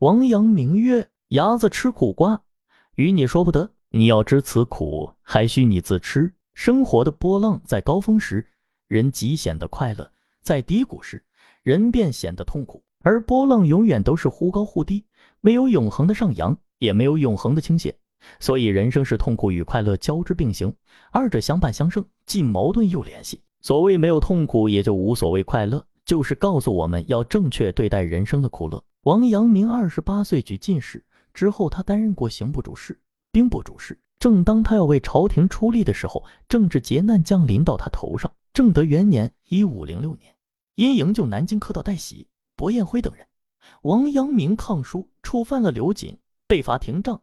王阳明曰：“伢子吃苦瓜，与你说不得。你要知此苦，还需你自吃。生活的波浪在高峰时，人极显得快乐；在低谷时，人便显得痛苦。而波浪永远都是忽高忽低，没有永恒的上扬，也没有永恒的倾斜。所以人生是痛苦与快乐交织并行，二者相伴相生，既矛盾又联系。所谓没有痛苦，也就无所谓快乐，就是告诉我们要正确对待人生的苦乐。”王阳明二十八岁举进士之后，他担任过刑部主事、兵部主事。正当他要为朝廷出力的时候，政治劫难降临到他头上。正德元年（一五零六年），因营救南京科道戴喜、薄彦辉等人，王阳明抗书触犯了刘瑾，被罚停杖，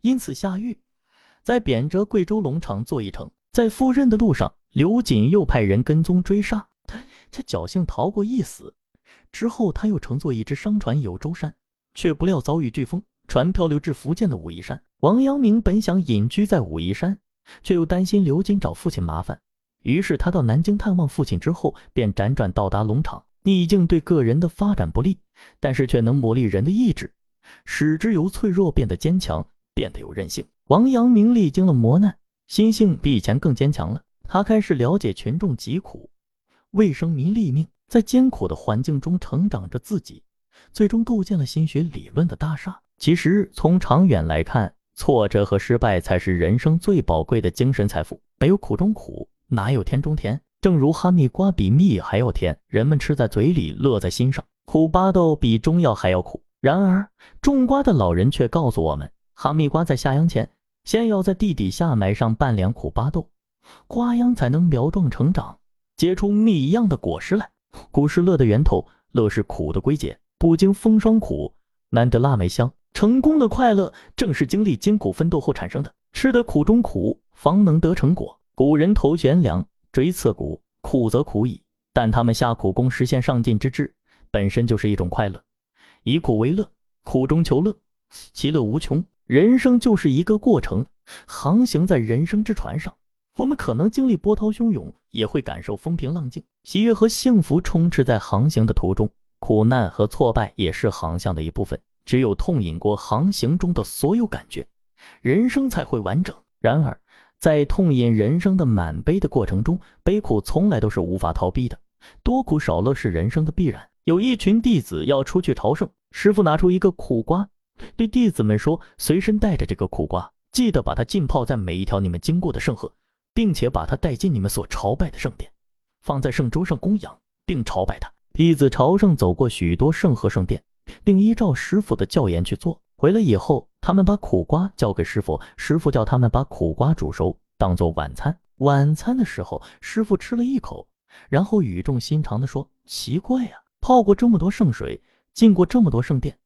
因此下狱，在贬谪贵州龙场做一程。在赴任的路上，刘瑾又派人跟踪追杀他，他侥幸逃过一死。之后，他又乘坐一只商船游舟山，却不料遭遇飓风，船漂流至福建的武夷山。王阳明本想隐居在武夷山，却又担心刘瑾找父亲麻烦，于是他到南京探望父亲之后，便辗转到达龙场。逆境对个人的发展不利，但是却能磨砺人的意志，使之由脆弱变得坚强，变得有韧性。王阳明历经了磨难，心性比以前更坚强了。他开始了解群众疾苦，为生民立命。在艰苦的环境中成长着自己，最终构建了心学理论的大厦。其实从长远来看，挫折和失败才是人生最宝贵的精神财富。没有苦中苦，哪有甜中甜？正如哈密瓜比蜜还要甜，人们吃在嘴里，乐在心上；苦巴豆比中药还要苦。然而种瓜的老人却告诉我们，哈密瓜在下秧前，先要在地底下埋上半两苦巴豆，瓜秧才能苗壮成长，结出蜜一样的果实来。苦是乐的源头，乐是苦的归结。不经风霜苦，难得腊梅香。成功的快乐，正是经历艰苦奋斗后产生的。吃得苦中苦，方能得成果。古人头悬梁，锥刺股，苦则苦矣。但他们下苦功实现上进之志，本身就是一种快乐。以苦为乐，苦中求乐，其乐无穷。人生就是一个过程，航行在人生之船上。我们可能经历波涛汹涌，也会感受风平浪静。喜悦和幸福充斥在航行的途中，苦难和挫败也是航向的一部分。只有痛饮过航行中的所有感觉，人生才会完整。然而，在痛饮人生的满杯的过程中，悲苦从来都是无法逃避的。多苦少乐是人生的必然。有一群弟子要出去朝圣，师傅拿出一个苦瓜，对弟子们说：“随身带着这个苦瓜，记得把它浸泡在每一条你们经过的圣河。”并且把它带进你们所朝拜的圣殿，放在圣桌上供养，并朝拜他。弟子朝圣走过许多圣和圣殿，并依照师傅的教言去做。回来以后，他们把苦瓜交给师傅，师傅叫他们把苦瓜煮熟，当做晚餐。晚餐的时候，师傅吃了一口，然后语重心长地说：“奇怪呀，泡过这么多圣水，进过这么多圣殿，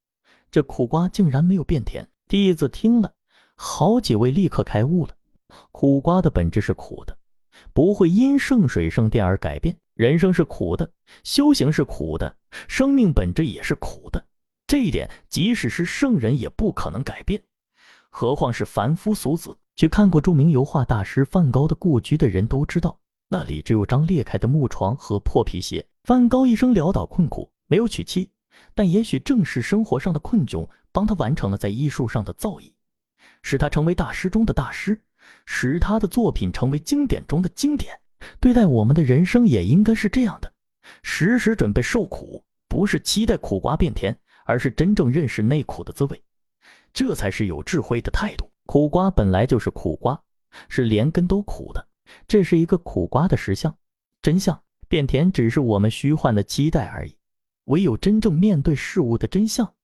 这苦瓜竟然没有变甜。”弟子听了，好几位立刻开悟了。苦瓜的本质是苦的，不会因圣水圣殿而改变。人生是苦的，修行是苦的，生命本质也是苦的。这一点，即使是圣人也不可能改变，何况是凡夫俗子。去看过著名油画大师梵高的故居的人都知道，那里只有张裂开的木床和破皮鞋。梵高一生潦倒困苦，没有娶妻，但也许正是生活上的困窘，帮他完成了在艺术上的造诣，使他成为大师中的大师。使他的作品成为经典中的经典。对待我们的人生也应该是这样的：时时准备受苦，不是期待苦瓜变甜，而是真正认识内苦的滋味，这才是有智慧的态度。苦瓜本来就是苦瓜，是连根都苦的，这是一个苦瓜的实相。真相变甜只是我们虚幻的期待而已。唯有真正面对事物的真相，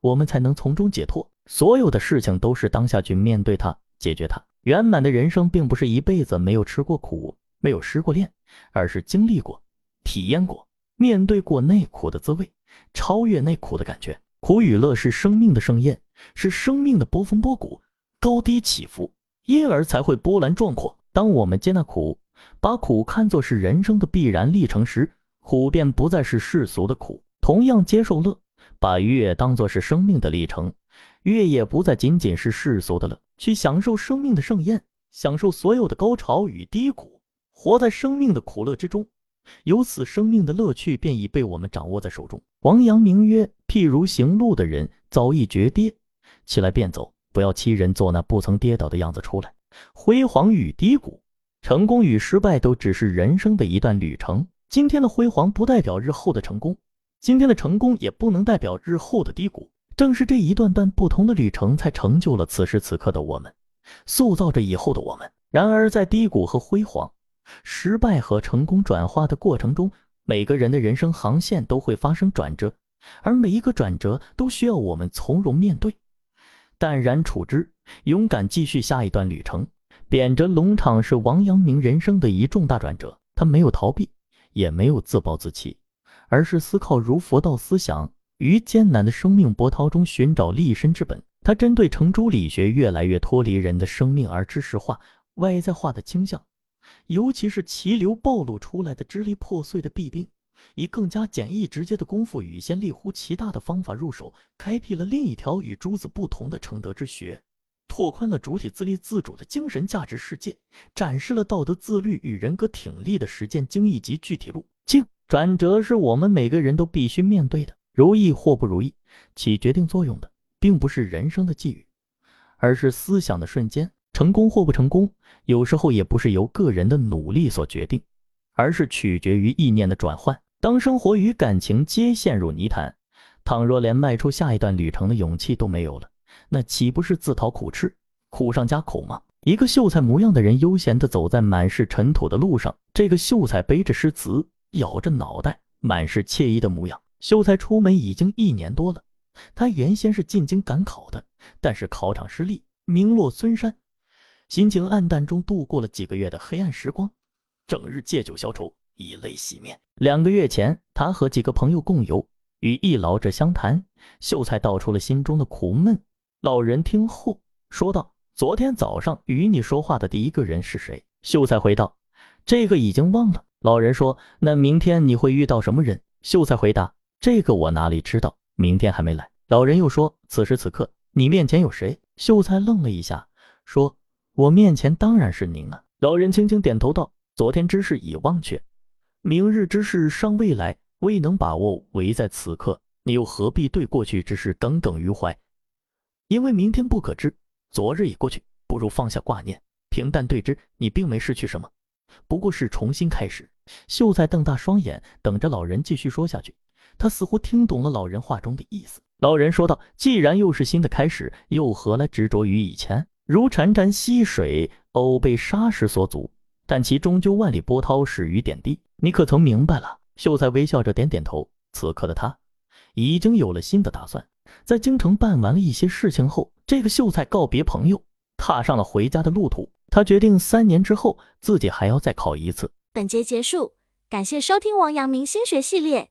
我们才能从中解脱。所有的事情都是当下去面对它，解决它。圆满的人生并不是一辈子没有吃过苦，没有失过恋，而是经历过、体验过、面对过内苦的滋味，超越内苦的感觉。苦与乐是生命的盛宴，是生命的波峰波谷，高低起伏，因而才会波澜壮阔。当我们接纳苦，把苦看作是人生的必然历程时，苦便不再是世俗的苦。同样接受乐，把乐当作是生命的历程，乐也不再仅仅是世俗的乐，去享受生命的盛宴，享受所有的高潮与低谷，活在生命的苦乐之中。由此，生命的乐趣便已被我们掌握在手中。王阳明曰：“譬如行路的人，早已绝跌，起来便走，不要欺人，做那不曾跌倒的样子出来。辉煌与低谷，成功与失败，都只是人生的一段旅程。今天的辉煌不代表日后的成功，今天的成功也不能代表日后的低谷。正是这一段段不同的旅程，才成就了此时此刻的我们，塑造着以后的我们。然而，在低谷和辉煌。”失败和成功转化的过程中，每个人的人生航线都会发生转折，而每一个转折都需要我们从容面对，淡然处之，勇敢继续下一段旅程。贬谪龙场是王阳明人生的一重大转折，他没有逃避，也没有自暴自弃，而是思考如佛道思想，于艰难的生命波涛中寻找立身之本。他针对程朱理学越来越脱离人的生命而知识化、外在化的倾向。尤其是齐流暴露出来的支离破碎的弊病，以更加简易直接的功夫与先立乎其大的方法入手，开辟了另一条与诸子不同的承德之学，拓宽了主体自立自主的精神价值世界，展示了道德自律与人格挺立的实践精义及具体路径。转折是我们每个人都必须面对的，如意或不如意，起决定作用的并不是人生的际遇，而是思想的瞬间。成功或不成功，有时候也不是由个人的努力所决定，而是取决于意念的转换。当生活与感情皆陷入泥潭，倘若连迈出下一段旅程的勇气都没有了，那岂不是自讨苦吃，苦上加苦吗？一个秀才模样的人悠闲地走在满是尘土的路上，这个秀才背着诗词，摇着脑袋，满是惬意的模样。秀才出门已经一年多了，他原先是进京赶考的，但是考场失利，名落孙山。心情暗淡中度过了几个月的黑暗时光，整日借酒消愁，以泪洗面。两个月前，他和几个朋友共游，与一老者相谈，秀才道出了心中的苦闷。老人听后说道：“昨天早上与你说话的第一个人是谁？”秀才回道：“这个已经忘了。”老人说：“那明天你会遇到什么人？”秀才回答：“这个我哪里知道？明天还没来。”老人又说：“此时此刻，你面前有谁？”秀才愣了一下，说。我面前当然是您了。老人轻轻点头道：“昨天之事已忘却，明日之事尚未来，未能把握，唯在此刻。你又何必对过去之事耿耿于怀？因为明天不可知，昨日已过去，不如放下挂念，平淡对之。你并没失去什么，不过是重新开始。”秀才瞪大双眼，等着老人继续说下去。他似乎听懂了老人话中的意思。老人说道：“既然又是新的开始，又何来执着于以前？”如潺潺溪水，偶被沙石所阻，但其终究万里波涛始于点滴。你可曾明白了？秀才微笑着点点头。此刻的他，已经有了新的打算。在京城办完了一些事情后，这个秀才告别朋友，踏上了回家的路途。他决定三年之后，自己还要再考一次。本节结束，感谢收听王阳明心学系列。